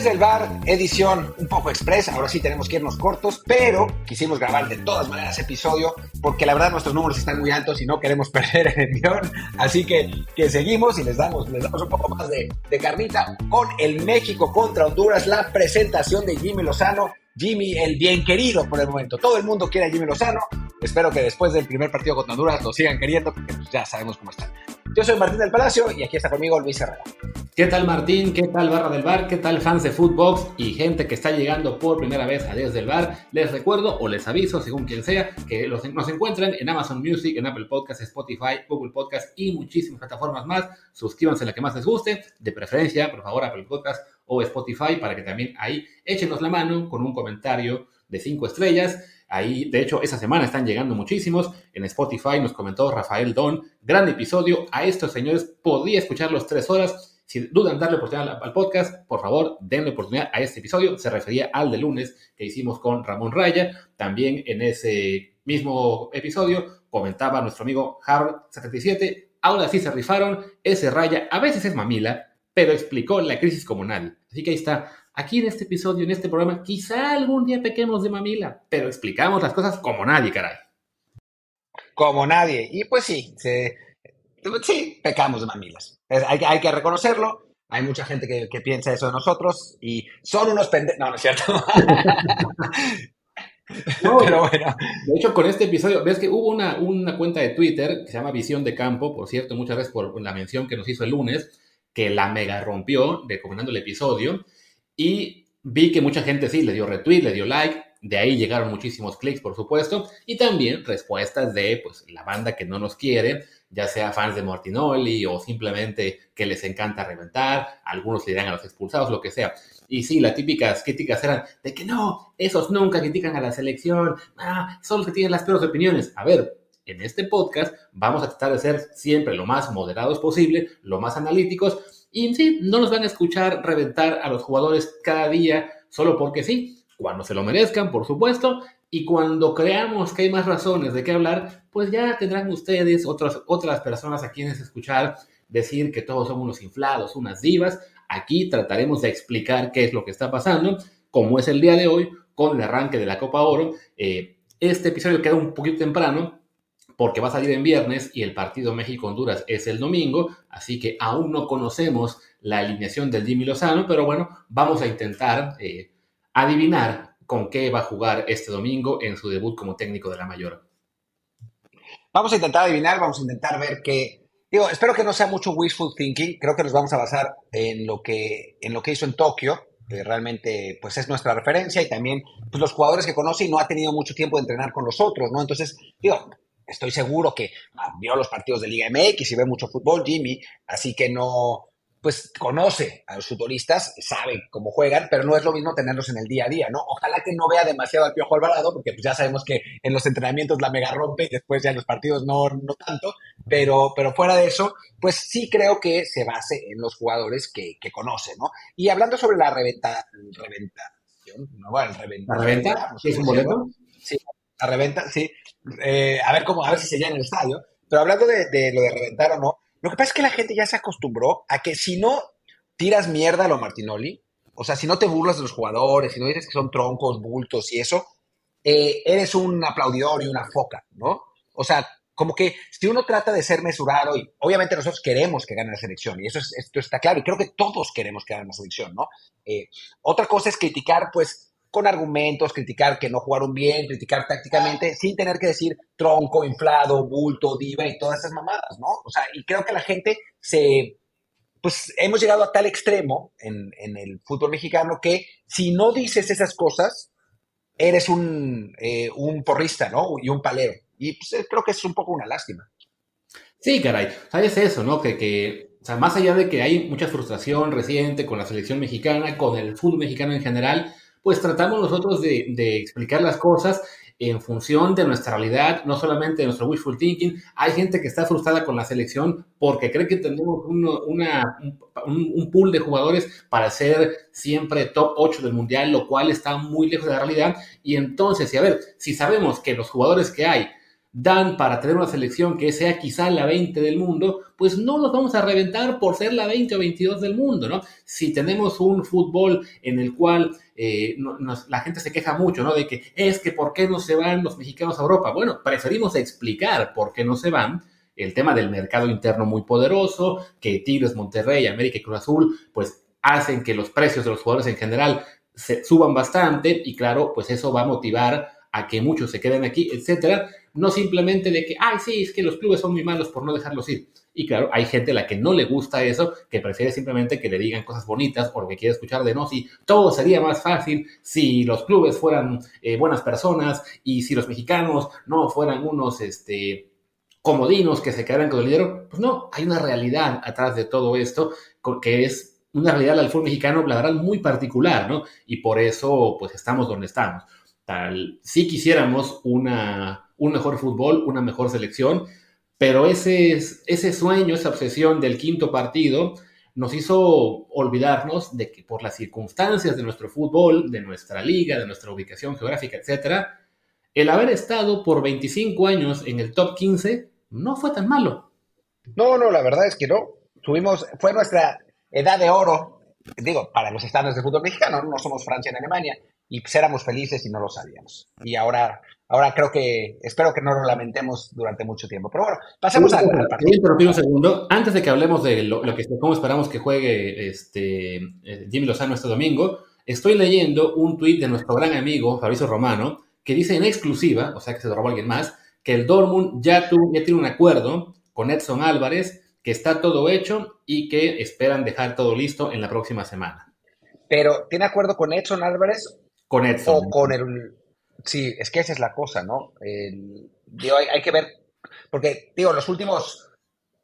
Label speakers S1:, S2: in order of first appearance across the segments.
S1: Desde el bar, edición un poco express, ahora sí tenemos que irnos cortos, pero quisimos grabar de todas maneras episodio porque la verdad nuestros números están muy altos y no queremos perder el envión, así que, que seguimos y les damos, les damos un poco más de, de carnita con el México contra Honduras, la presentación de Jimmy Lozano, Jimmy el bien querido por el momento, todo el mundo quiere a Jimmy Lozano, espero que después del primer partido contra Honduras lo sigan queriendo porque pues, ya sabemos cómo están. Yo soy Martín del Palacio y aquí está conmigo Luis Herrera.
S2: ¿Qué tal Martín? ¿Qué tal Barra del Bar? ¿Qué tal fans de Footbox y gente que está llegando por primera vez a Desde el Bar? Les recuerdo o les aviso, según quien sea, que los, nos encuentran en Amazon Music, en Apple Podcasts, Spotify, Google Podcasts y muchísimas plataformas más. Suscríbanse a la que más les guste, de preferencia, por favor, Apple Podcasts o Spotify, para que también ahí échenos la mano con un comentario de 5 estrellas Ahí, de hecho, esa semana están llegando muchísimos. En Spotify nos comentó Rafael Don, gran episodio. A estos señores podía escucharlos tres horas. Si dudan darle oportunidad al podcast, por favor, denle oportunidad a este episodio. Se refería al de lunes que hicimos con Ramón Raya. También en ese mismo episodio comentaba nuestro amigo Harold77. Ahora sí se rifaron. Ese Raya a veces es mamila, pero explicó la crisis comunal. Así que ahí está Aquí en este episodio, en este programa, quizá algún día pequemos de mamila, pero explicamos las cosas como nadie, caray.
S1: Como nadie. Y pues sí, sí, pecamos de mamilas. hay, que reconocerlo. Hay mucha gente que, piensa eso de nosotros y son unos pendejos. No, no es cierto.
S2: pero bueno. De hecho, con este episodio, ves que hubo una, una cuenta de Twitter que se llama Visión de Campo, por cierto, muchas veces por la mención que nos hizo el lunes, que la mega rompió recomendando el episodio. Y vi que mucha gente sí le dio retweet, le dio like. De ahí llegaron muchísimos clics, por supuesto. Y también respuestas de pues, la banda que no nos quiere, ya sea fans de Mortinoli o simplemente que les encanta reventar. Algunos le dirán a los expulsados, lo que sea. Y sí, las típicas críticas eran de que no, esos nunca critican a la selección. Ah, son los que tienen las peores opiniones. A ver, en este podcast vamos a tratar de ser siempre lo más moderados posible, lo más analíticos y sí, no nos van a escuchar reventar a los jugadores cada día solo porque sí, cuando se lo merezcan, por supuesto, y cuando creamos que hay más razones de qué hablar, pues ya tendrán ustedes otras, otras personas a quienes escuchar decir que todos somos unos inflados, unas divas. Aquí trataremos de explicar qué es lo que está pasando, como es el día de hoy, con el arranque de la Copa Oro. Eh, este episodio queda un poquito temprano, porque va a salir en viernes y el partido México-Honduras es el domingo, así que aún no conocemos la alineación del Jimmy Lozano, pero bueno, vamos a intentar eh, adivinar con qué va a jugar este domingo en su debut como técnico de la mayor.
S1: Vamos a intentar adivinar, vamos a intentar ver qué... Digo, espero que no sea mucho wishful thinking, creo que nos vamos a basar en lo que, en lo que hizo en Tokio, que realmente pues es nuestra referencia y también pues, los jugadores que conoce y no ha tenido mucho tiempo de entrenar con nosotros, ¿no? Entonces, digo, estoy seguro que ah, vio los partidos de Liga MX y ve mucho fútbol, Jimmy, así que no, pues conoce a los futbolistas, sabe cómo juegan, pero no es lo mismo tenerlos en el día a día, ¿no? Ojalá que no vea demasiado al Piojo Alvarado, porque pues ya sabemos que en los entrenamientos la mega rompe y después ya en los partidos no, no tanto, pero, pero fuera de eso, pues sí creo que se base en los jugadores que, que conoce, ¿no? Y hablando sobre la reventa, reventación, ¿no? Bueno, reventa,
S2: ¿La reventa? ¿Es un boleto?
S1: Sí, la reventa, sí. Eh, a ver cómo, a ver si se llena el estadio. Pero hablando de, lo de reventar o no, lo que pasa es que la gente ya se acostumbró a que si no tiras mierda a lo Martinoli, o sea, si no te burlas de los jugadores, si no dices que son troncos, bultos y eso, eh, eres un aplaudidor y una foca, ¿no? O sea, como que si uno trata de ser mesurado, y obviamente nosotros queremos que gane la selección, y eso esto está claro, y creo que todos queremos que gane la selección, ¿no? Eh, otra cosa es criticar, pues, con argumentos, criticar que no jugaron bien, criticar tácticamente, sin tener que decir tronco, inflado, bulto, diva y todas esas mamadas, ¿no? O sea, y creo que la gente se, pues hemos llegado a tal extremo en, el fútbol mexicano que si no dices esas cosas, eres un, eh, un porrista, ¿no? Y un palero. Y pues, eh, creo que es un poco una lástima.
S2: Sí, caray. ¿Sabes eso, no? Que, que, o sea, más allá de que hay mucha frustración reciente con la selección mexicana, con el fútbol mexicano en general, pues tratamos nosotros de, explicar las cosas en función de nuestra realidad, no solamente de nuestro wishful thinking. Hay gente que está frustrada con la selección porque cree que tenemos un, pool de jugadores para ser siempre top 8 del mundial, lo cual está muy lejos de la realidad. Y entonces, y a ver, si sabemos que los jugadores que hay dan para tener una selección que sea quizá la 20 del mundo, pues no los vamos a reventar por ser la 20 o 22 del mundo, ¿no? Si tenemos un fútbol en el cual eh, la gente se queja mucho, ¿no? De que es que ¿por qué no se van los mexicanos a Europa? Bueno, preferimos explicar por qué no se van. El tema del mercado interno muy poderoso, que Tigres, Monterrey, América y Cruz Azul, pues hacen que los precios de los jugadores en general se suban bastante y claro, pues eso va a motivar a que muchos se queden aquí, etcétera, no simplemente de que, ay, sí, es que los clubes son muy malos por no dejarlos ir. Y claro, hay gente a la que no le gusta eso, que prefiere simplemente que le digan cosas bonitas o que quiere escuchar de no, si todo sería más fácil si los clubes fueran eh, buenas personas y si los mexicanos no fueran unos este, comodinos que se quedaran con el dinero. Pues no, hay una realidad atrás de todo esto que es una realidad del fútbol mexicano, la muy particular, ¿no? Y por eso, pues estamos donde estamos. Tal, si quisiéramos una un mejor fútbol, una mejor selección, pero ese, ese sueño, esa obsesión del quinto partido nos hizo olvidarnos de que por las circunstancias de nuestro fútbol, de nuestra liga, de nuestra ubicación geográfica, etcétera, el haber estado por 25 años en el top 15 no fue tan malo.
S1: No, no, la verdad es que no. Tuvimos, fue nuestra edad de oro, digo, para los estándares de fútbol mexicano, no somos Francia en Alemania, y pues éramos felices y no lo sabíamos. Y ahora Ahora creo que, espero que no lo lamentemos durante mucho tiempo. Pero bueno, pasemos al,
S2: partido. interrumpir un segundo. Antes de que hablemos de lo, que, cómo esperamos que juegue este, eh, Jimmy Lozano este domingo, estoy leyendo un tuit de nuestro gran amigo Fabrizio Romano, que dice en exclusiva, o sea que se lo robó alguien más, que el Dortmund ya, ya tiene un acuerdo con Edson Álvarez, que está todo hecho y que esperan dejar todo listo en la próxima semana.
S1: Pero, ¿tiene acuerdo con Edson Álvarez?
S2: Con Edson.
S1: O con el, Sí, es que esa es la cosa, ¿no? hay, que ver, porque, digo, los últimos,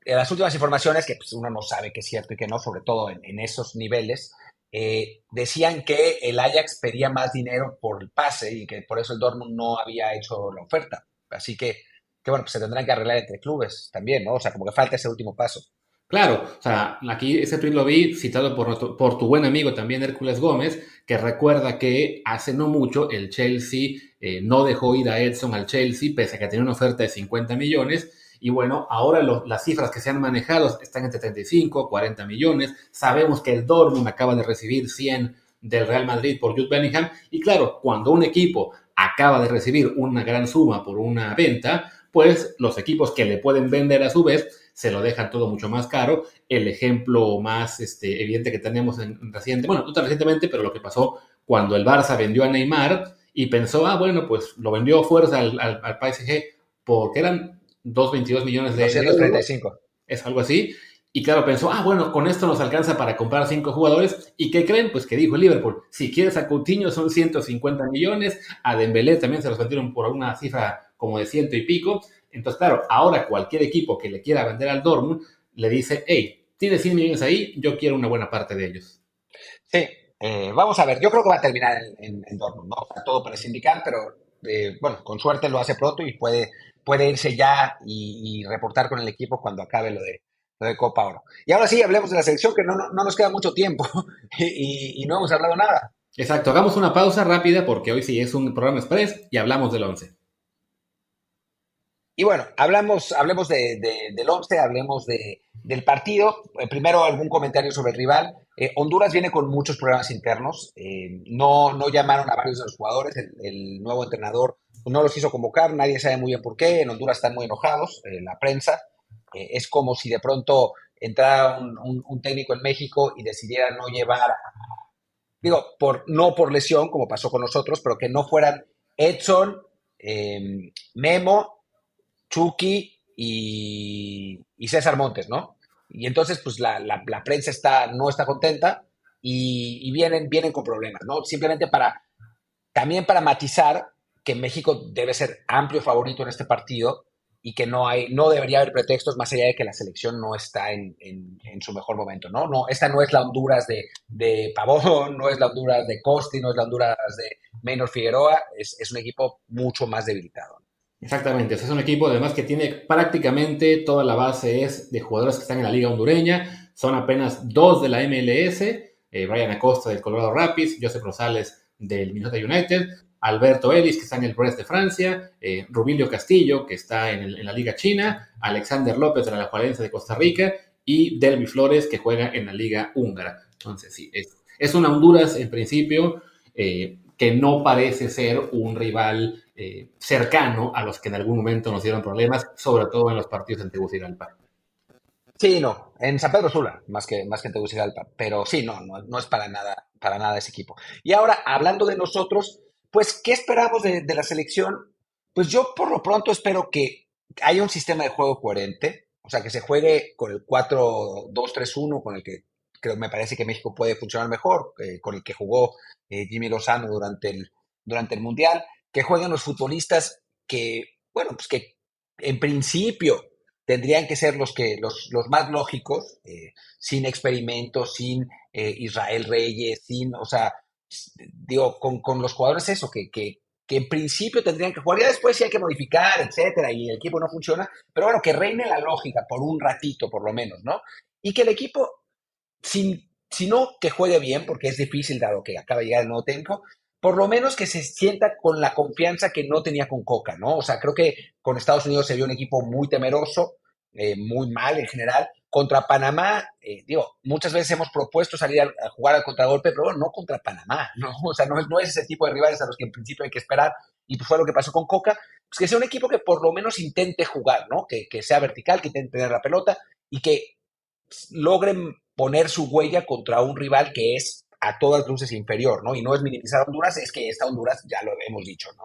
S1: eh, las últimas informaciones, que pues, uno no sabe qué es cierto y qué no, sobre todo en, esos niveles, eh, decían que el Ajax pedía más dinero por el pase y que por eso el Dortmund no había hecho la oferta. Así que, que bueno, pues se tendrán que arreglar entre clubes también, ¿no? O sea, como que falta ese último paso.
S2: Claro, o sea, aquí ese tweet lo vi citado por, por tu buen amigo también Hércules Gómez, que recuerda que hace no mucho el Chelsea eh, no dejó ir a Edson al Chelsea, pese a que tenía una oferta de 50 millones. Y bueno, ahora las cifras que se han manejado están entre 35, 40 millones. Sabemos que el Dortmund acaba de recibir 100 del Real Madrid por Jude Bellingham. Y claro, cuando un equipo acaba de recibir una gran suma por una venta, pues los equipos que le pueden vender a su vez se lo dejan todo mucho más caro. El ejemplo más este, evidente que tenemos en, reciente, bueno, no tan recientemente, pero lo que pasó cuando el Barça vendió a Neymar y pensó, ah, bueno, pues lo vendió fuerza al, al, al PSG porque eran 2,22 millones de
S1: 235.
S2: Es algo así. Y claro, pensó, ah, bueno, con esto nos alcanza para comprar cinco jugadores. ¿Y qué creen? Pues que dijo Liverpool, si quieres a Coutinho son 150 millones, a Dembélé también se los vendieron por una cifra como de ciento y pico. Entonces, claro, ahora cualquier equipo que le quiera vender al Dortmund le dice, hey, tienes 100 millones ahí, yo quiero una buena parte de ellos.
S1: Sí, eh, vamos a ver, yo creo que va a terminar en, Dortmund, ¿no? todo parece indicar, pero eh, bueno, con suerte lo hace pronto y puede, puede irse ya y, reportar con el equipo cuando acabe lo de, lo de Copa Oro. Y ahora sí, hablemos de la selección, que no, no, nos queda mucho tiempo y, y, no hemos hablado nada.
S2: Exacto, hagamos una pausa rápida porque hoy sí es un programa express y hablamos del 11.
S1: Y bueno, hablamos, hablemos de, del 11, hablemos de, del partido. Eh, primero, algún comentario sobre el rival. Eh, Honduras viene con muchos problemas internos. Eh, no, no llamaron a varios de los jugadores. El, nuevo entrenador no los hizo convocar. Nadie sabe muy bien por qué. En Honduras están muy enojados, la prensa. es como si de pronto entrara un, un, técnico en México y decidiera no llevar, digo, por, no por lesión, como pasó con nosotros, pero que no fueran Edson, Memo Chucky y, César Montes, ¿no? Y entonces, pues la, prensa está, no está contenta y, vienen, vienen con problemas, ¿no? Simplemente para, también para matizar que México debe ser amplio favorito en este partido y que no hay, no debería haber pretextos más allá de que la selección no está en, su mejor momento, ¿no? no esta no es la Honduras de, de, Pavón, no es la Honduras de Costi, no es la Honduras de Menor Figueroa, es, es un equipo mucho más debilitado.
S2: Exactamente, es un equipo además que tiene prácticamente toda la base es de jugadores que están en la liga hondureña, son apenas dos de la MLS, eh, Brian Acosta del Colorado Rapids, Joseph Rosales del Minnesota United, Alberto Ellis, que está en el Brest de Francia, eh, Rubilio Castillo, que está en, la Liga China, Alexander López de la Alajuelense de Costa Rica y Delvi Flores, que juega en la Liga Húngara. Entonces, sí, es, es una Honduras en principio eh, que no parece ser un rival eh, cercano a los que en algún momento nos dieron problemas, sobre todo en los partidos en Tegucigalpa.
S1: Sí, no, en San Pedro Sula, más que, más que en Tegucigalpa, pero sí, no, no, es para nada, para nada ese equipo. Y ahora, hablando de nosotros, pues, ¿qué esperamos de, la selección? Pues yo por lo pronto espero que haya un sistema de juego coherente, o sea, que se juegue con el 4-2-3-1, con el que creo, me parece que México puede funcionar mejor, eh, con el que jugó eh, Jimmy Lozano durante el, durante el Mundial, que jueguen los futbolistas que, bueno, pues que en principio tendrían que ser los, que, los, los más lógicos, eh, sin experimentos, sin Israel Reyes, sin, o sea, digo, con, con los jugadores eso, que, que, que, en principio tendrían que jugar, ya después sí hay que modificar, etcétera, y el equipo no funciona, pero bueno, que reine la lógica por un ratito, por lo menos, ¿no? Y que el equipo, sin, si no que juegue bien, porque es difícil dado que acaba de llegar el nuevo técnico, por lo menos que se sienta con la confianza que no tenía con Coca, ¿no? O sea, creo que con Estados Unidos se vio un equipo muy temeroso, eh, muy mal en general, contra Panamá, eh, digo, muchas veces hemos propuesto salir a, jugar al contragolpe, pero no contra Panamá, ¿no? O sea, no es, ese tipo de rivales a los que en principio hay que esperar, y pues fue lo que pasó con Coca, pues que sea un equipo que por lo menos intente jugar, ¿no? Que, que sea vertical, que intente tener la pelota y que logren poner su huella contra un rival que es a todas luces inferior, ¿no? Y no es minimizar Honduras, es que esta Honduras ya lo hemos dicho, ¿no?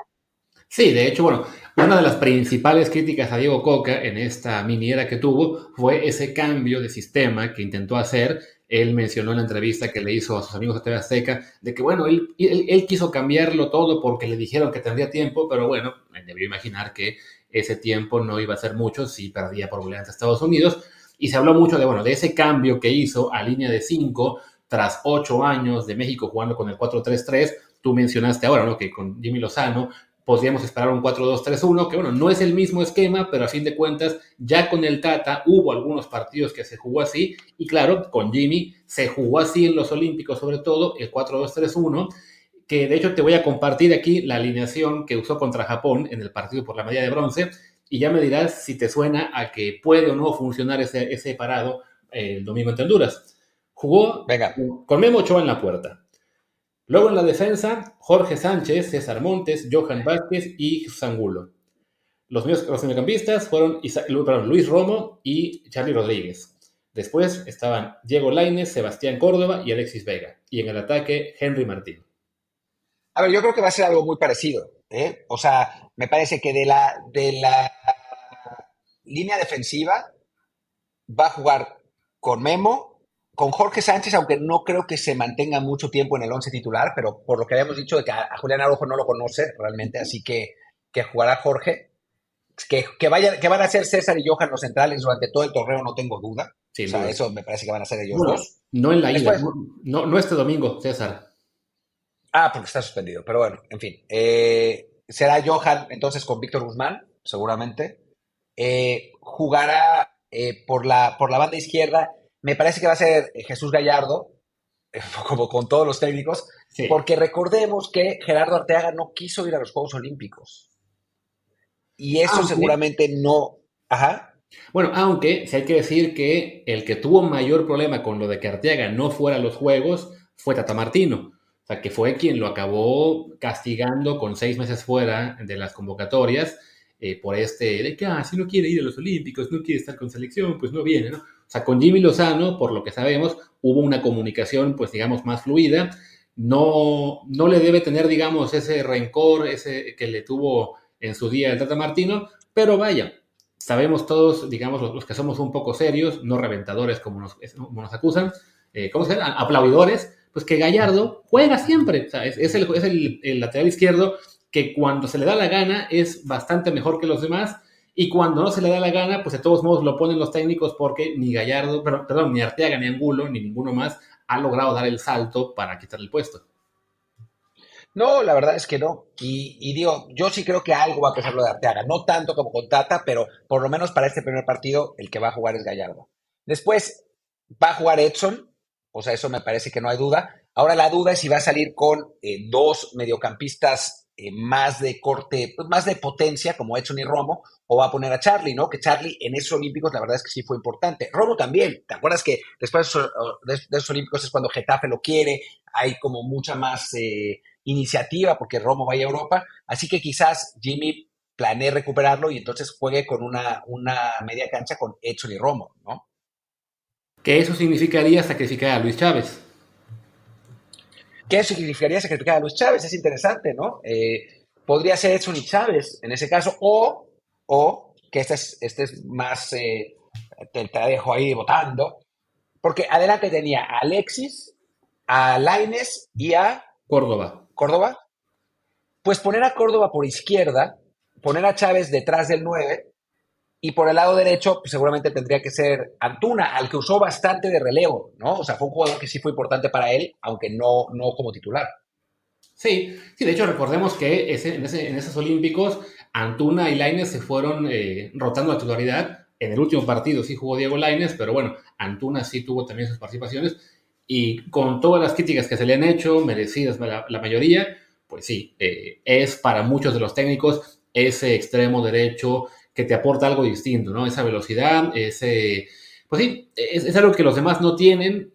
S2: Sí, de hecho, bueno, una de las principales críticas a Diego Coca en esta miniera que tuvo fue ese cambio de sistema que intentó hacer. Él mencionó en la entrevista que le hizo a sus amigos de TV Azteca de que, bueno, él, quiso cambiarlo todo porque le dijeron que tendría tiempo, pero bueno, debió imaginar que ese tiempo no iba a ser mucho si perdía por golear ante Estados Unidos. Y se habló mucho de, bueno, de ese cambio que hizo a línea de 5 tras ocho años de México jugando con el 4-3-3. Tú mencionaste ahora, ¿no? Que con Jimmy Lozano podríamos esperar un 4-2-3-1, que bueno, no es el mismo esquema, pero a fin de cuentas, ya con el Tata hubo algunos partidos que se jugó así, y claro, con Jimmy se jugó así en los Olímpicos, sobre todo el 4-2-3-1, que de hecho te voy a compartir aquí la alineación que usó contra Japón en el partido por la medalla de bronce, y ya me dirás si te suena a que puede o no funcionar ese, ese parado eh, el domingo en Honduras. Jugó Venga. con Memo Ochoa en la puerta. Luego en la defensa, Jorge Sánchez, César Montes, Johan Vázquez y Zangulo. Los, los mediocampistas fueron Luis Romo y Charlie Rodríguez. Después estaban Diego Lainez, Sebastián Córdoba y Alexis Vega. Y en el ataque, Henry Martín.
S1: A ver, yo creo que va a ser algo muy parecido. ¿eh? O sea, me parece que de la, de la línea defensiva va a jugar con Memo, con Jorge Sánchez, aunque no creo que se mantenga mucho tiempo en el once titular, pero por lo que habíamos dicho de que a, Julián Araujo no lo conoce realmente, así que, que jugará Jorge. Que, que, vaya, que van a ser César y Johan los centrales durante todo el torneo, no tengo duda. o sea, eso me parece que van a ser ellos dos.
S2: No en la isla, no, no este domingo, César.
S1: Ah, porque está suspendido, pero bueno, en fin. Eh, será Johan entonces con Víctor Guzmán, seguramente. Eh, jugará eh, por, la, por la banda izquierda me parece que va a ser Jesús Gallardo, como con todos los técnicos, porque recordemos que Gerardo Arteaga no quiso ir a los Juegos Olímpicos. Y eso seguramente no. Ajá.
S2: Bueno, aunque si hay que decir que el que tuvo mayor problema con lo de que Arteaga no fuera a los Juegos fue Tata Martino. O sea, que fue quien lo acabó castigando con seis meses fuera de las convocatorias eh, por este de que, ah, si no quiere ir a los Olímpicos, no quiere estar con selección, pues no viene, ¿no? Sea, con Jimmy Lozano, por lo que sabemos, hubo una comunicación, pues digamos, más fluida. No, no le debe tener, digamos, ese rencor ese que le tuvo en su día el Tata Martino, pero vaya, sabemos todos, digamos, los, que somos un poco serios, no reventadores como nos, acusan, eh, ¿cómo se llama? Aplaudidores, pues que Gallardo juega siempre, o sea, es el lateral izquierdo que cuando se le da la gana es bastante mejor que los demás y cuando no se le da la gana, pues de todos modos lo ponen los técnicos porque ni Gallardo, perdón, ni Arteaga, ni Angulo, ni ninguno más ha logrado dar el salto para quitar el puesto.
S1: No, la verdad es que no. Y, digo, yo sí creo que algo va a pesar lo de Arteaga. No tanto como con Tata, pero por lo menos para este primer partido el que va a jugar es Gallardo. Después va a jugar Edson, o sea, eso me parece que no hay duda. Ahora la duda es si va a salir con eh, dos mediocampistas eh, más de corte, pues, más de potencia, como Edson y Romo, o va a poner a Charlie, ¿no? Que Charlie en esos Olímpicos, la verdad es que sí fue importante. Romo también, ¿te acuerdas que después de esos Olímpicos es cuando Getafe lo quiere? Hay como mucha más eh, iniciativa porque Romo vaya a Europa, así que quizás Jimmy planee recuperarlo y entonces juegue con una, una media cancha con Edson y Romo, ¿no?
S2: Que eso significaría sacrificar a Luis Chávez.
S1: ¿Qué significaría sacrificar a Luis Chávez? Es interesante, ¿no? Eh, podría ser Edson y Chávez en ese caso, o, o que este es, este es más, eh, te, te, dejo ahí votando, porque adelante tenía a Alexis, a Laines y a
S2: Córdoba.
S1: Córdoba. Pues poner a Córdoba por izquierda, poner a Chávez detrás del 9 y por el lado derecho, pues seguramente tendría que ser Antuna, al que usó bastante de relevo, ¿no? O sea, fue un jugador que sí fue importante para él, aunque no, no como titular.
S2: Sí, sí, de hecho recordemos que ese, en, ese, en, esos Olímpicos Antuna y Laines se fueron eh, rotando la titularidad. En el último partido sí jugó Diego Laines, pero bueno, Antuna sí tuvo también sus participaciones y con todas las críticas que se le han hecho, merecidas la, la mayoría, pues sí, eh, es para muchos de los técnicos ese extremo derecho que te aporta algo distinto, ¿no? Esa velocidad, ese... Pues sí, es, es algo que los demás no tienen.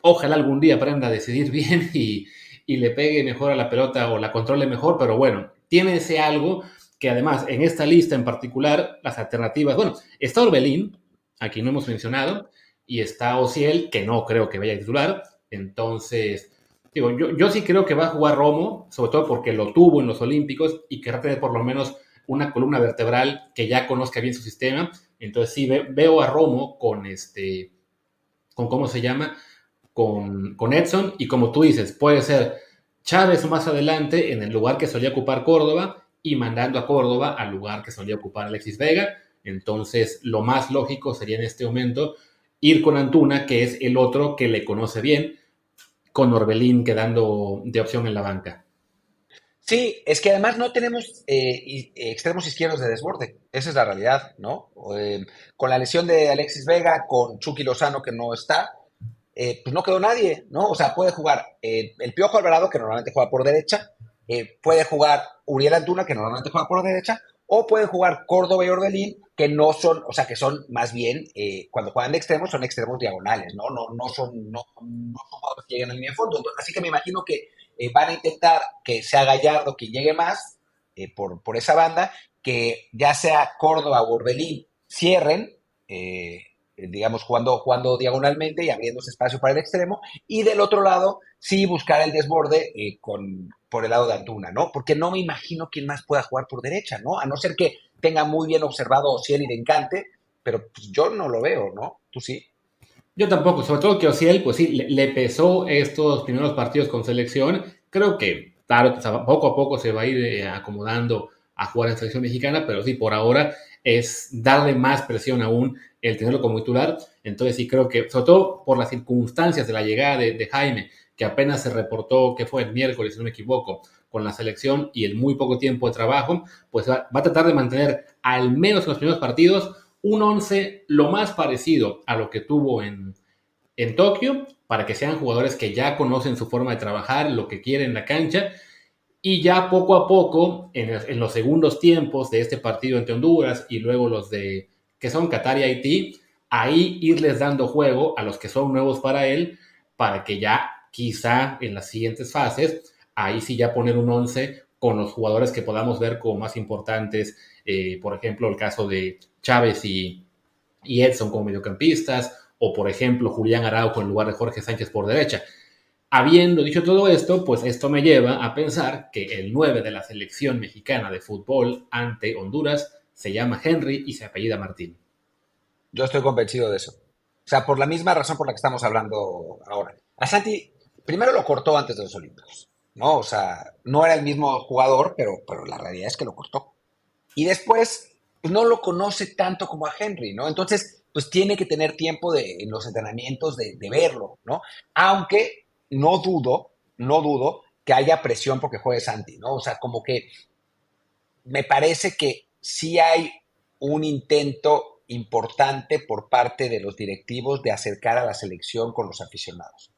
S2: Ojalá algún día aprenda a decidir bien y, y le pegue mejor a la pelota o la controle mejor, pero bueno, tiene ese algo que además en esta lista en particular, las alternativas, bueno, está Orbelín, aquí no hemos mencionado, y está Ociel, que no creo que vaya a titular, entonces, digo, yo, yo sí creo que va a jugar Romo, sobre todo porque lo tuvo en los Olímpicos y querrá tener por lo menos una columna vertebral que ya conozca bien su sistema. Entonces sí ve, veo a Romo con este, con cómo se llama, con, con, Edson y como tú dices, puede ser Chávez más adelante en el lugar que solía ocupar Córdoba y mandando a Córdoba al lugar que solía ocupar Alexis Vega. Entonces lo más lógico sería en este momento ir con Antuna, que es el otro que le conoce bien, con Orbelín quedando de opción en la banca.
S1: Sí, es que además no tenemos eh, extremos izquierdos de desborde. Esa es la realidad, ¿no? Eh, con la lesión de Alexis Vega, con Chucky Lozano que no está, eh, pues no quedó nadie, ¿no? O sea, puede jugar el Piojo Alvarado, que normalmente juega por derecha, puede jugar Uriel Antuna, que normalmente juega por derecha, o pueden jugar Córdoba y Orbelín, que no son, o sea, que son más bien, cuando juegan de extremos, son extremos diagonales, ¿no? No, no, son, no, no son jugadores que llegan a línea de fondo. así que me imagino que eh, van a intentar que sea Gallardo quien llegue más eh, por, por, esa banda, que ya sea Córdoba o Orbelín cierren, eh, digamos, jugando, jugando diagonalmente y abriéndose espacio para el extremo, y del otro lado, sí buscar el desborde con, por el lado de Antuna, ¿no? Porque no me imagino quién más pueda jugar por derecha, ¿no? A no ser que tenga muy bien observado Ociel y de encante, pero pues, yo no lo veo, ¿no? ¿Tú sí?
S2: Yo tampoco, sobre todo que Ociel, pues sí, le, pesó estos primeros partidos con selección. Creo que poco a poco se va a ir eh, acomodando a jugar en selección mexicana, pero sí, por ahora es darle más presión aún el tenerlo como titular. Entonces sí creo que, sobre todo por las circunstancias de la llegada de, Jaime, que apenas se reportó que fue el miércoles, si no me equivoco, con la selección y el muy poco tiempo de trabajo, pues va, a tratar de mantener al menos en los primeros partidos un 11 lo más parecido a lo que tuvo en, en Tokio, para que sean jugadores que ya conocen su forma de trabajar, lo que quieren en la cancha, y ya poco a poco, en, los segundos tiempos de este partido entre Honduras y luego los de que son Qatar y Haití, ahí irles dando juego a los que son nuevos para él, para que ya quizá en las siguientes fases, ahí sí ya poner un 11 con los jugadores que podamos ver como más importantes, eh, por ejemplo, el caso de Chávez y, y, Edson como mediocampistas, o por ejemplo, Julián Araujo en lugar de Jorge Sánchez por derecha. Habiendo dicho todo esto, pues esto me lleva a pensar que el 9 de la selección mexicana de fútbol ante Honduras se llama Henry y se apellida Martín.
S1: Yo estoy convencido de eso. O sea, por la misma razón por la que estamos hablando ahora. A Santi, primero lo cortó antes de los Olímpicos, ¿no? O sea, no era el mismo jugador, pero, pero la realidad es que lo cortó. Y después, pues no lo conoce tanto como a Henry, ¿no? Entonces, pues tiene que tener tiempo de, en los entrenamientos de, de verlo, ¿no? Aunque no dudo, no dudo que haya presión porque juegue Santi, ¿no? O sea, como que me parece que sí hay un intento importante por parte de los directivos de acercar a la selección con los aficionados.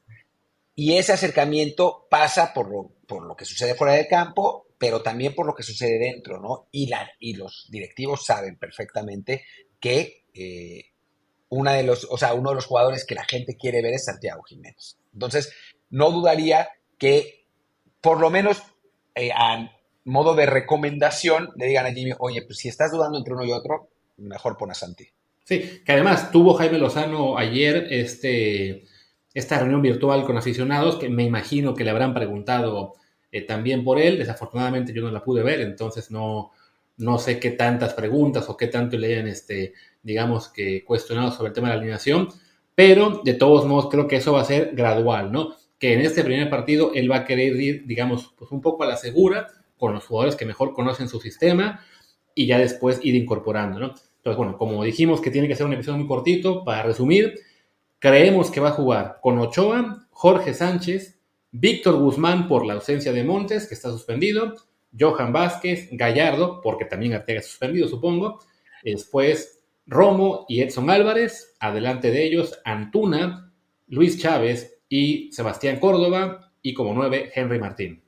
S1: y ese acercamiento pasa por lo, por lo que sucede fuera del campo, pero también por lo que sucede dentro, ¿no? Y, la, y los directivos saben perfectamente que eh, una de los, o sea, uno de los jugadores que la gente quiere ver es Santiago Jiménez. Entonces, no dudaría que por lo menos eh, modo de recomendación le digan a Jimmy, oye, pues si estás dudando entre uno y otro, mejor pon a Santi.
S2: Sí, que además tuvo Jaime Lozano ayer este, esta reunión virtual con aficionados, que me imagino que le habrán preguntado eh, también por él. Desafortunadamente yo no la pude ver, entonces no, no sé qué tantas preguntas o qué tanto le hayan, este, digamos, que cuestionado sobre el tema de la alineación, pero de todos modos creo que eso va a ser gradual, ¿no? Que en este primer partido él va a querer ir, digamos, pues un poco a la segura con los jugadores que mejor conocen su sistema y ya después ir incorporando, ¿no? Entonces, bueno, como dijimos que tiene que ser un episodio muy cortito, para resumir, creemos que va a jugar con Ochoa, Jorge Sánchez, Víctor Guzmán por la ausencia de Montes, que está suspendido, Johan Vázquez, Gallardo, porque también Arteaga suspendido, supongo. Después Romo y Edson Álvarez. Adelante de ellos, Antuna, Luis Chávez y Sebastián Córdoba. Y como nueve, Henry Martín.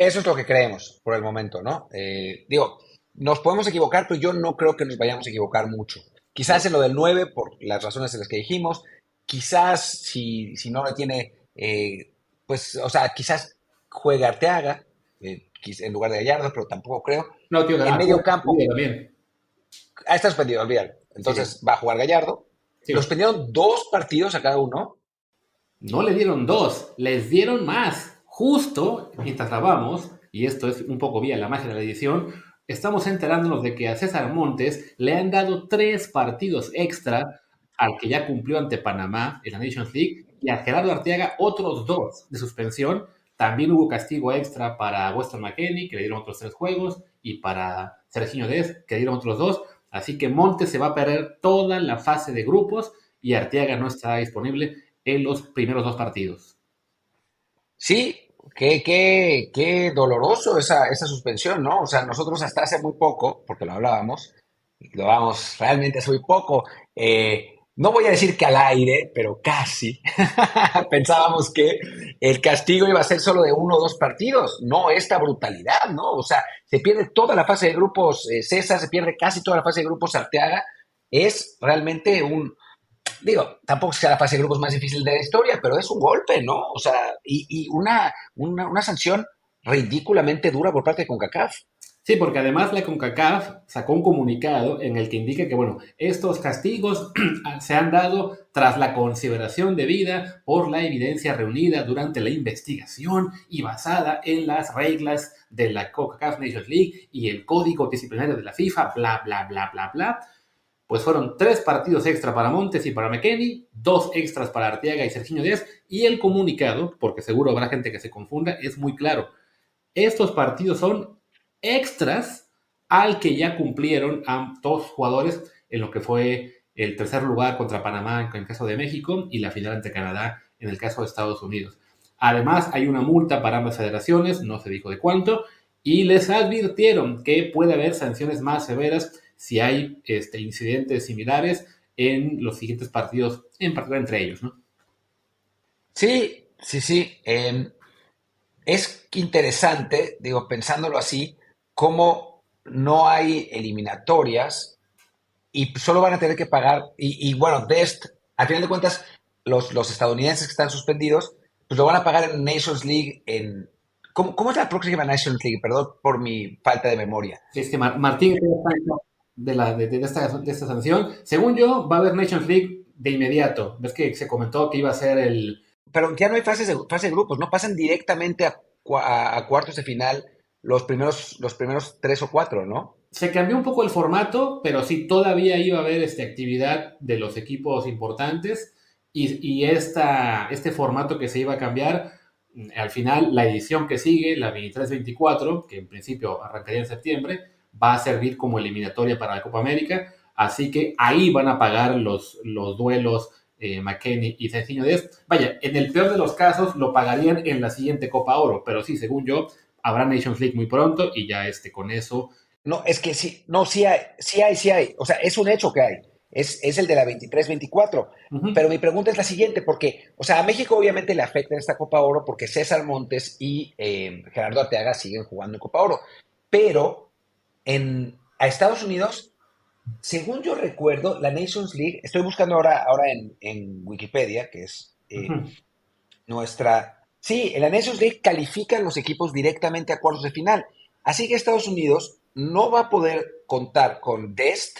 S1: Eso es lo que creemos por el momento, ¿no? Eh, digo, nos podemos equivocar, pero yo no creo que nos vayamos a equivocar mucho. Quizás en lo del 9, por las razones en las que dijimos. Quizás si, si no lo tiene, eh, pues, o sea, quizás juegue Arteaga. Eh, en lugar de Gallardo, pero tampoco creo.
S2: No, tío,
S1: en medio campo.
S2: También.
S1: Ah, está suspendido, olvídalo. Entonces va a jugar Gallardo. Los suspendieron dos partidos a cada uno.
S2: No le dieron dos, les dieron más. Justo mientras grabamos, y esto es un poco vía la magia de la edición, estamos enterándonos de que a César Montes le han dado tres partidos extra al que ya cumplió ante Panamá en la Nations League y a Gerardo Arteaga otros dos de suspensión también hubo castigo extra para Weston McKenney, que le dieron otros tres juegos, y para Sergio Dez, que le dieron otros dos. Así que Montes se va a perder toda la fase de grupos y Arteaga no estará disponible en los primeros dos partidos.
S1: Sí, qué, qué, qué doloroso esa, esa suspensión, ¿no? O sea, nosotros hasta hace muy poco, porque lo hablábamos, lo hablábamos realmente hace muy poco, eh, no voy a decir que al aire, pero casi, pensábamos que el castigo iba a ser solo de uno o dos partidos, no esta brutalidad, ¿no? O sea, se pierde toda la fase de grupos eh, César, se pierde casi toda la fase de grupos Arteaga, es realmente un, digo, tampoco sea la fase de grupos más difícil de la historia, pero es un golpe, ¿no? O sea, y, una, una, una sanción ridículamente dura por parte de CONCACAF.
S2: Sí, porque además la CONCACAF sacó un comunicado en el que indica que, bueno, estos castigos se han dado tras la consideración debida por la evidencia reunida durante la investigación y basada en las reglas de la CONCACAF Nations League y el código disciplinario de la FIFA, bla, bla, bla, bla, bla. Pues fueron tres partidos extra para Montes y para McKenney, dos extras para Arteaga y Serginho Díaz, y el comunicado, porque seguro habrá gente que se confunda, es muy claro. Estos partidos son extras al que ya cumplieron a dos jugadores en lo que fue el tercer lugar contra Panamá en el caso de México y la final ante Canadá en el caso de Estados Unidos. Además, hay una multa para ambas federaciones, no se dijo de cuánto, y les advirtieron que puede haber sanciones más severas si hay este, incidentes similares en los siguientes partidos, en particular entre ellos, ¿no?
S1: Sí, sí, sí. Em, es interesante, digo, pensándolo así, cómo no hay eliminatorias y solo van a tener que pagar, y, bueno, Dest, al final de cuentas, los, los estadounidenses que están suspendidos, pues lo van a pagar en Nations League en... ¿Cómo, cómo es la próxima Nations League? Perdón por mi falta de memoria.
S2: Es que Martín de, la, de, esta, de esta sanción. Según yo, va a haber Nations League de inmediato. Ves que se comentó que iba a ser el...
S1: Pero ya no hay fases de, fase de grupos, ¿no? Pasan directamente a, a cuartos de final los primeros, los primeros tres o cuatro, ¿no?
S2: Se cambió un poco el formato, pero sí todavía iba a haber esta actividad de los equipos importantes y, esta, este formato que se iba a cambiar, al final la edición que sigue, la 23-24, que en principio arrancaría en septiembre, va a servir como eliminatoria para la Copa América, así que ahí van a pagar los, los duelos eh, McKenny y Ceciño Díaz. Vaya, en el peor de los casos lo pagarían en la siguiente Copa Oro, pero sí, según yo, habrá Nations League muy pronto y ya este, con eso.
S1: No, es que sí, no, sí hay, sí hay, sí hay. O sea, es un hecho que hay. es, es el de la 23-24. Pero mi pregunta es la siguiente, porque, o sea, a México obviamente le afecta esta Copa Oro porque César Montes y eh, Gerardo Arteaga siguen jugando en Copa Oro. Pero en, a Estados Unidos, según yo recuerdo, la Nations League, estoy buscando ahora, ahora en, Wikipedia, que es eh, nuestra... Sí, en la Nations League califican los equipos directamente a cuartos de final. Así que Estados Unidos no va a poder contar con Dest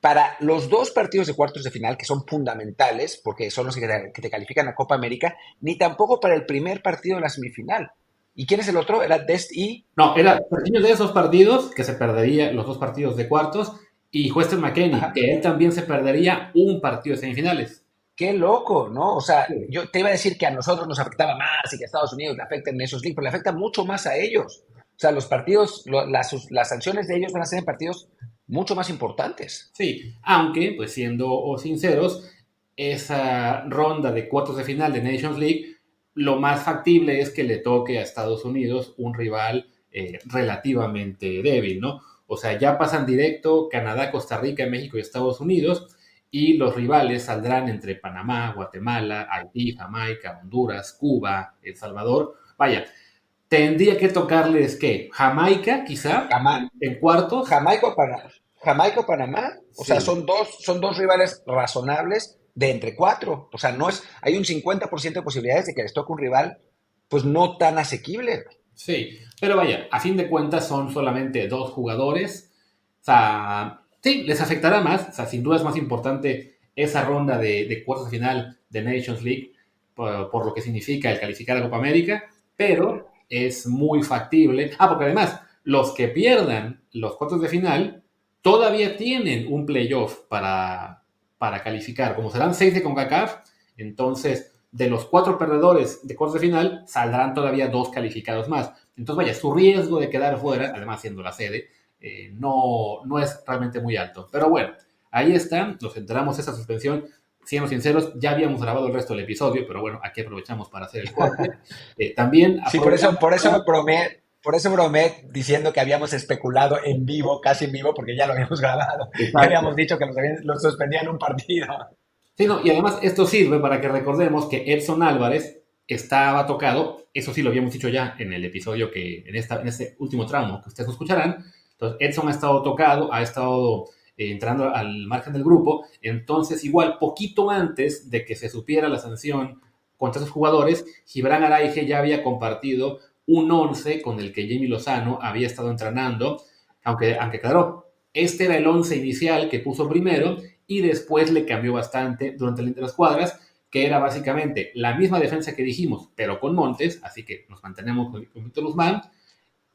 S1: para los dos partidos de cuartos de final, que son fundamentales, porque son los que te, califican a Copa América, ni tampoco para el primer partido de la semifinal. ¿Y quién es el otro? ¿Era Dest y...?
S2: No, era de esos partidos, que se perdería los dos partidos de cuartos, y Weston McKenney, que él también se perdería un partido de semifinales.
S1: Qué loco, ¿no? O sea, yo te iba a decir que a nosotros nos afectaba más y que a Estados Unidos le afecten en esos leagues, pero le afecta mucho más a ellos. O sea, los partidos, las, las sanciones de ellos van a ser en partidos mucho más importantes.
S2: Sí, aunque, pues siendo sinceros, esa ronda de cuartos de final de Nations League, lo más factible es que le toque a Estados Unidos un rival eh, relativamente débil, ¿no? O sea, ya pasan directo Canadá, Costa Rica, México y Estados Unidos, y los rivales saldrán entre Panamá, Guatemala, Haití, Jamaica, Honduras, Cuba, El Salvador. Vaya, tendría que tocarles que Jamaica, quizá, en cuartos.
S1: Jamaica o Panamá. Jamaica o Panamá. O sea, son dos, son dos rivales razonables de entre cuatro. O sea, no es, hay un 50% de posibilidades de que les toque un rival, pues no tan asequible.
S2: Sí, pero vaya, a fin de cuentas son solamente dos jugadores. O sea, sí, les afectará más. O sea, sin duda es más importante esa ronda de, cuartos de final de Nations League por, por, lo que significa el calificar a Copa América, pero es muy factible. Ah, porque además, los que pierdan los cuartos de final todavía tienen un playoff para, para calificar. Como serán seis de CONCACAF, entonces de los cuatro perdedores de cuartos de final saldrán todavía dos calificados más. Entonces, vaya, su riesgo de quedar fuera, además siendo la sede, eh, no, no es realmente muy alto. Pero bueno, ahí está, nos enteramos esa suspensión siendo sinceros, ya habíamos grabado el resto del episodio, pero bueno, aquí aprovechamos para hacer el corte. Eh, también.
S1: Sí, por eso, por eso bromé, por eso bromé diciendo que habíamos especulado en vivo, casi en vivo, porque ya lo habíamos grabado. Ya habíamos dicho que los, suspendían un partido.
S2: Sí, no, y además esto sirve para que recordemos que Edson Álvarez estaba tocado, eso sí lo habíamos dicho ya en el episodio que, en, esta, en este último tramo que ustedes escucharán. Entonces, Edson ha estado tocado, ha estado eh, entrando al margen del grupo. Entonces, igual, poquito antes de que se supiera la sanción contra esos jugadores, Gibran Araige ya había compartido un 11 con el que Jamie Lozano había estado entrenando, aunque, aunque claro, este era el 11 inicial que puso primero y después le cambió bastante durante el de las cuadras, que era básicamente la misma defensa que dijimos, pero con Montes, así que nos mantenemos con, con Víctor Guzmán,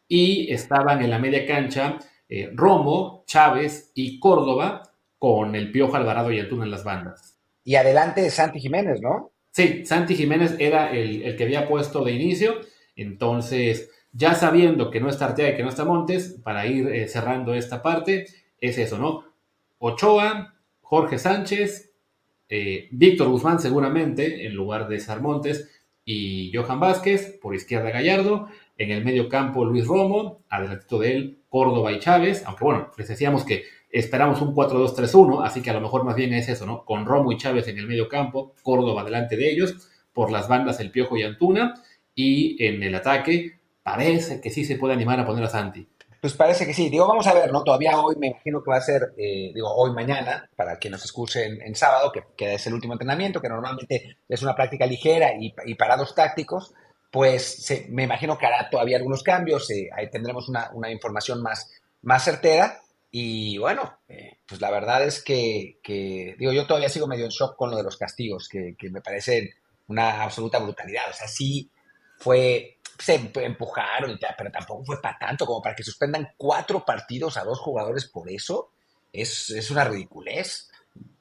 S2: y estaban en la media cancha eh, Romo, Chávez y Córdoba con el Piojo Alvarado y Antuna en las bandas.
S1: Y adelante Santi Jiménez, ¿no?
S2: Sí, Santi Jiménez era el, que había puesto de inicio, entonces ya sabiendo que no está Artea y que no está Montes, para ir eh, cerrando esta parte, es eso, ¿no? Ochoa, Jorge Sánchez, eh, Víctor Guzmán seguramente, en lugar de Sarmontes, y Johan Vázquez, por izquierda Gallardo, en el medio campo Luis Romo, adelantito de él Córdoba y Chávez, aunque bueno, les decíamos que esperamos un 4-2-3-1, así que a lo mejor más bien es eso, ¿no? Con Romo y Chávez en el medio campo, Córdoba delante de ellos, por las bandas El Piojo y Antuna, y en el ataque parece que sí se puede animar a poner a Santi.
S1: Pues parece que sí. Digo, vamos a ver, ¿no? Todavía hoy me imagino que va a ser, eh, digo, hoy mañana, para que nos escuchen en sábado, que, que, es el último entrenamiento, que normalmente es una práctica ligera y, y parados tácticos pues me imagino que hará todavía algunos cambios, eh, ahí tendremos una, información más, más certera. Y bueno, eh, pues la verdad es que, digo, yo todavía sigo medio en shock con lo de los castigos, que, me parecen una absoluta brutalidad. O sea, sí fue, se empujaron, y tal, pero tampoco fue para tanto, como para que suspendan cuatro partidos a dos jugadores por eso. Es, es una ridiculez.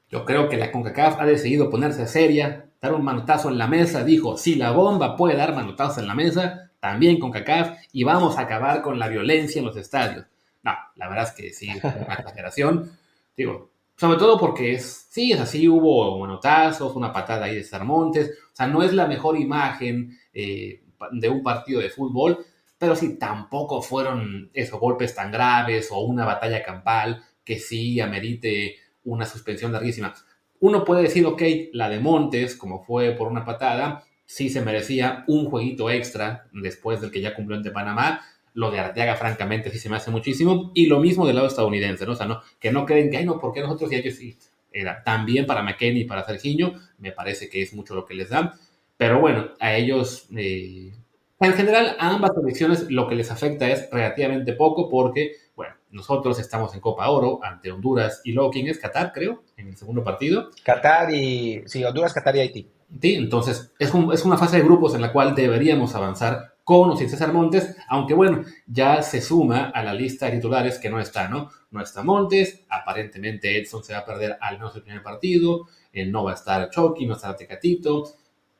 S2: Yo creo que la CONCACAF ha decidido ponerse seria, dar un manotazo en la mesa. Dijo, si la bomba puede dar manotazos en la mesa, también CONCACAF, y vamos a acabar con la violencia en los estadios. No, la verdad es que sí, una exageración. Digo, sobre todo porque es, sí, es así, hubo manotazos, una patada ahí de Sarmontes. O sea, no es la mejor imagen eh, de un partido de fútbol, pero sí, tampoco fueron esos golpes tan graves o una batalla campal que sí amerite una suspensión larguísima. Uno puede decir, ok, la de Montes, como fue por una patada, sí se merecía un jueguito extra después del que ya cumplió ante Panamá. Lo de Arteaga, francamente, sí se me hace muchísimo. Y lo mismo del lado estadounidense, ¿no? O sea, ¿no? que no creen que, ay, no, porque nosotros y ellos sí. Era también para McKenny y para Serginho, me parece que es mucho lo que les dan. Pero bueno, a ellos, eh, en general, a ambas selecciones lo que les afecta es relativamente poco porque, bueno, nosotros estamos en Copa Oro ante Honduras y luego, ¿quién es? Qatar, creo, en el segundo partido.
S1: Qatar y, sí, Honduras, Qatar y Haití.
S2: Sí, entonces es, es una fase de grupos en la cual deberíamos avanzar con o sin César Montes, aunque bueno, ya se suma a la lista de titulares que no está, ¿no? No está Montes, aparentemente Edson se va a perder al menos el primer partido, eh, no va a estar Chucky, no estará Tecatito,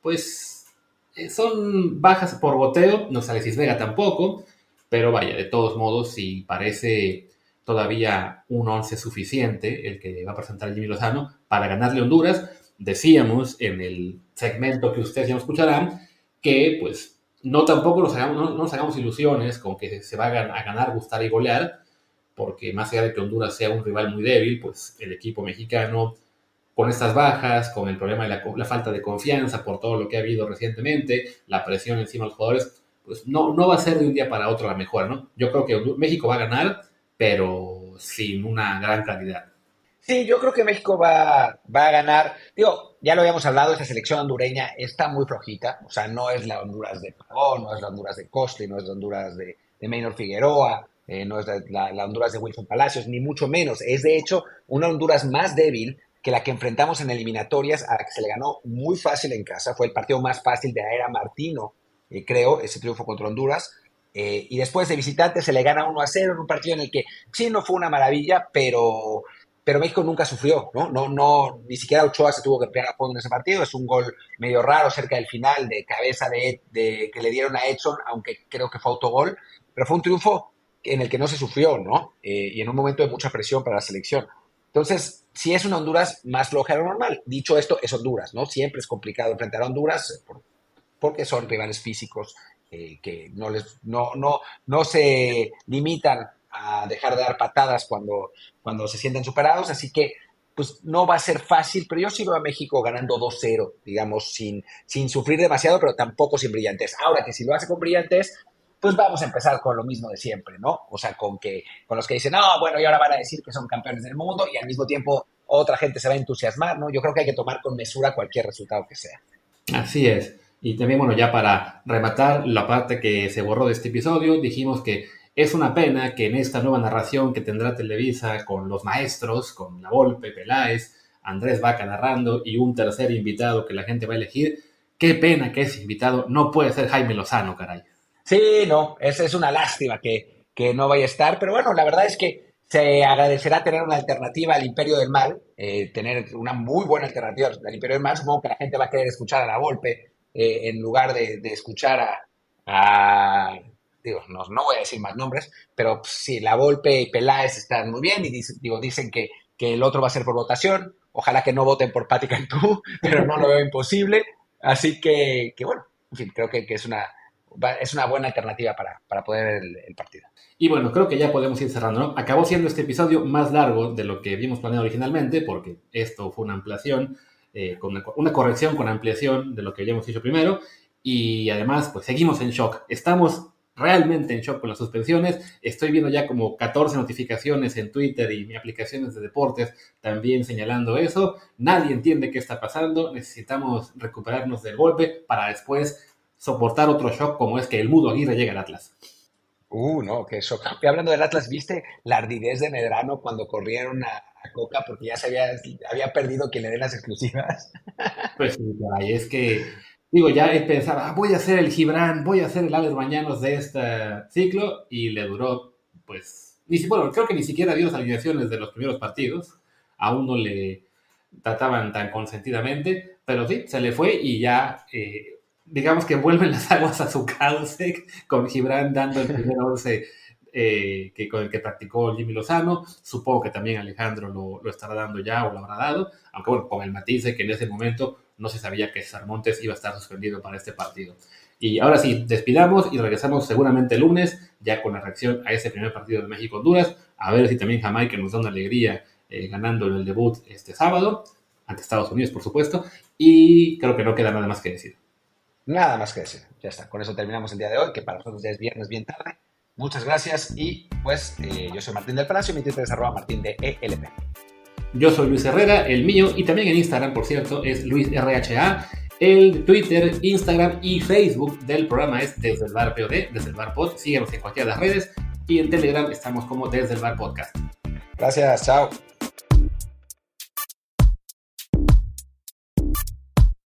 S2: pues eh, son bajas por boteo, no sale Cisvega tampoco, pero vaya, de todos modos, si parece todavía un once suficiente el que va a presentar Jimmy Lozano para ganarle Honduras, decíamos en el segmento que ustedes ya escucharán que pues no tampoco nos hagamos, no, nos hagamos ilusiones con que se va a ganar, gustar y golear, porque más allá de que Honduras sea un rival muy débil, pues el equipo mexicano, con estas bajas, con el problema de la, falta de confianza por todo lo que ha habido recientemente, la presión encima de los jugadores, pues no, no va a ser de un día para otro la mejor, ¿no? Yo creo que México va a ganar, pero sin una gran calidad.
S1: Sí, yo creo que México va, va a ganar. Digo, ya lo habíamos hablado, esta selección hondureña está muy flojita. O sea, no es la Honduras de Pagón, no es la Honduras de Costly, no es la Honduras de, de Maynor Figueroa, eh, no es la, la, Honduras de Wilson Palacios, ni mucho menos. Es de hecho una Honduras más débil que la que enfrentamos en eliminatorias, a la que se le ganó muy fácil en casa. Fue el partido más fácil de la era Martino, eh, creo, ese triunfo contra Honduras. Eh, y después de visitante se le gana 1 a 0 en un partido en el que sí no fue una maravilla, pero pero México nunca sufrió, ¿no? No, no, ni siquiera Ochoa se tuvo que pegar a fondo en ese partido. Es un gol medio raro cerca del final, de cabeza de, que le dieron a Edson, aunque creo que fue autogol. Pero fue un triunfo en el que no se sufrió, ¿no? Eh, y en un momento de mucha presión para la selección. Entonces, si es una Honduras más floja de lo normal. Dicho esto, es Honduras, ¿no? Siempre es complicado enfrentar a Honduras porque son rivales físicos eh, que no, les, no, no, no se limitan a dejar de dar patadas cuando, cuando se sienten superados, así que pues no va a ser fácil, pero yo sí veo a México ganando 2-0, digamos, sin, sin sufrir demasiado, pero tampoco sin brillantes. Ahora que si lo hace con brillantes, pues vamos a empezar con lo mismo de siempre, ¿no? O sea, con que con los que dicen, no, bueno, y ahora van a decir que son campeones del mundo y al mismo tiempo otra gente se va a entusiasmar, ¿no? Yo creo que hay que tomar con mesura cualquier resultado que sea.
S2: Así es. Y también, bueno, ya para rematar la parte que se borró de este episodio, dijimos que es una pena que en esta nueva narración que tendrá Televisa con los maestros, con La Volpe, Peláez, Andrés Vaca narrando y un tercer invitado que la gente va a elegir, qué pena que ese invitado no puede ser Jaime Lozano, caray.
S1: Sí, no, es, es una lástima que, que no vaya a estar, pero bueno, la verdad es que se agradecerá tener una alternativa al Imperio del Mal, eh, tener una muy buena alternativa al Imperio del Mal. Supongo que la gente va a querer escuchar a la Volpe eh, en lugar de, de escuchar a, digo, no, no, voy a decir más nombres, pero pues, sí, La Volpe y Peláez están muy bien y digo, dicen que, que, el otro va a ser por votación. Ojalá que no voten por Pati Cantú, pero no lo veo imposible. Así que, que bueno, creo que, que, es, una, es una buena alternativa para, para poder el, el, partido.
S2: Y bueno, creo que ya podemos ir cerrando, ¿no? Acabó siendo este episodio más largo de lo que habíamos planeado originalmente, porque esto fue una ampliación, eh, con una, una corrección con ampliación de lo que habíamos hecho primero. Y además, pues seguimos en shock. Estamos realmente en shock con las suspensiones. Estoy viendo ya como 14 notificaciones en Twitter y mi aplicaciones de deportes también señalando eso. Nadie entiende qué está pasando. Necesitamos recuperarnos del golpe para después soportar otro shock como es que el mudo Aguirre llega al Atlas.
S1: Uh, no, qué shock. Y hablando del Atlas, ¿viste la ardidez de Medrano cuando corrieron a, a Coca porque ya se había, había perdido que le den las exclusivas?
S2: Pues sí, es que digo, ya pensaba, ah, voy a hacer el Gibran, voy a hacer el Alex Bañanos de este ciclo, y le duró, pues, ni bueno, creo que ni siquiera dio las alineaciones de los primeros partidos, aún no le trataban tan consentidamente, pero sí, se le fue y ya, eh, digamos que vuelven las aguas a su cauce, con Gibran dando el primer once eh, que, con el que practicó Jimmy Lozano. Supongo que también Alejandro lo, estará dando ya o lo habrá dado, aunque bueno, con el matiz de que en ese momento no se sabía que Sarmontes iba a estar suspendido para este partido. Y ahora sí, despidamos y regresamos seguramente el lunes, ya con la reacción a ese primer partido de México-Honduras, a ver si también Jamaica nos da una alegría eh, ganando el debut este sábado, ante Estados Unidos, por supuesto, y creo que no queda nada más que decir.
S1: Nada más que decir, ya está, con eso terminamos el día de hoy, que para nosotros ya es viernes bien tarde. Muchas gracias y pues eh, yo soy Martín del Palacio, mi Twitter es arroba martín de ELP.
S2: Yo soy Luis Herrera, el mío, y también en Instagram, por cierto, es LuisRHA. El Twitter, Instagram y Facebook del programa es Desde el Bar POD, Desde el Bar Pod. Síguenos en cualquiera de las redes y en Telegram estamos como Desde el Bar Podcast.
S1: Gracias, chao.